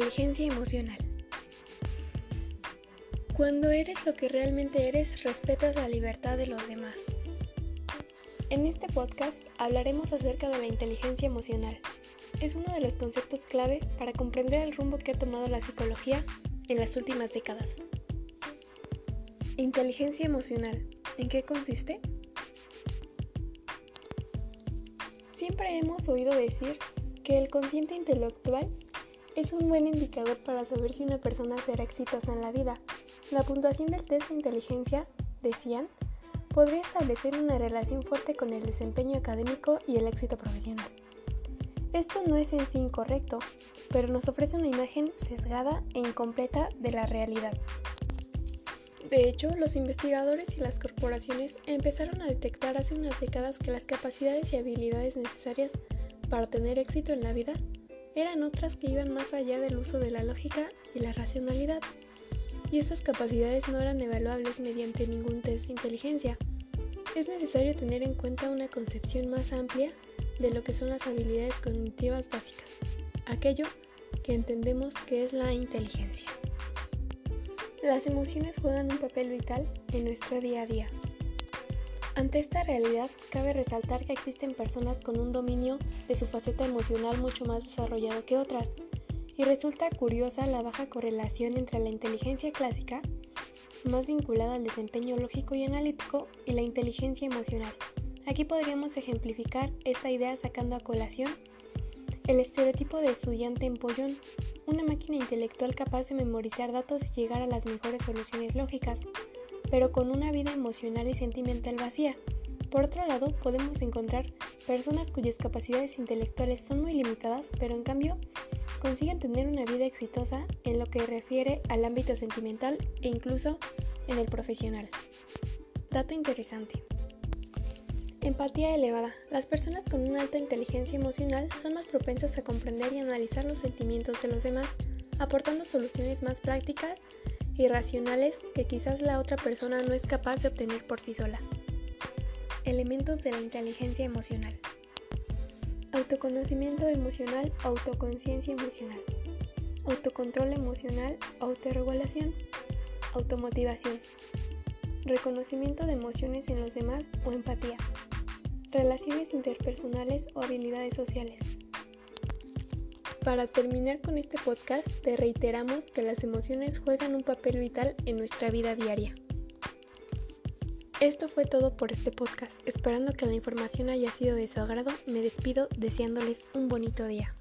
inteligencia emocional. Cuando eres lo que realmente eres, respetas la libertad de los demás. En este podcast hablaremos acerca de la inteligencia emocional. Es uno de los conceptos clave para comprender el rumbo que ha tomado la psicología en las últimas décadas. Inteligencia emocional. ¿En qué consiste? Siempre hemos oído decir que el consciente intelectual es un buen indicador para saber si una persona será exitosa en la vida. La puntuación del test de inteligencia, decían, podría establecer una relación fuerte con el desempeño académico y el éxito profesional. Esto no es en sí incorrecto, pero nos ofrece una imagen sesgada e incompleta de la realidad. De hecho, los investigadores y las corporaciones empezaron a detectar hace unas décadas que las capacidades y habilidades necesarias para tener éxito en la vida eran otras que iban más allá del uso de la lógica y la racionalidad. Y esas capacidades no eran evaluables mediante ningún test de inteligencia. Es necesario tener en cuenta una concepción más amplia de lo que son las habilidades cognitivas básicas, aquello que entendemos que es la inteligencia. Las emociones juegan un papel vital en nuestro día a día. Ante esta realidad, cabe resaltar que existen personas con un dominio de su faceta emocional mucho más desarrollado que otras, y resulta curiosa la baja correlación entre la inteligencia clásica, más vinculada al desempeño lógico y analítico, y la inteligencia emocional. Aquí podríamos ejemplificar esta idea sacando a colación el estereotipo de estudiante empollón, una máquina intelectual capaz de memorizar datos y llegar a las mejores soluciones lógicas, pero con una vida emocional y sentimental vacía. Por otro lado, podemos encontrar personas cuyas capacidades intelectuales son muy limitadas, pero en cambio consiguen tener una vida exitosa en lo que refiere al ámbito sentimental e incluso en el profesional. Dato interesante. Empatía elevada. Las personas con una alta inteligencia emocional son más propensas a comprender y analizar los sentimientos de los demás, aportando soluciones más prácticas y racionales que quizás la otra persona no es capaz de obtener por sí sola. Elementos de la inteligencia emocional. Autoconocimiento emocional, autoconciencia emocional. Autocontrol emocional, autorregulación. Automotivación. Reconocimiento de emociones en los demás o empatía relaciones interpersonales o habilidades sociales. Para terminar con este podcast, te reiteramos que las emociones juegan un papel vital en nuestra vida diaria. Esto fue todo por este podcast. Esperando que la información haya sido de su agrado, me despido deseándoles un bonito día.